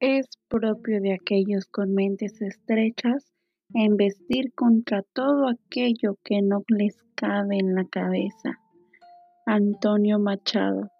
Es propio de aquellos con mentes estrechas embestir contra todo aquello que no les cabe en la cabeza. Antonio Machado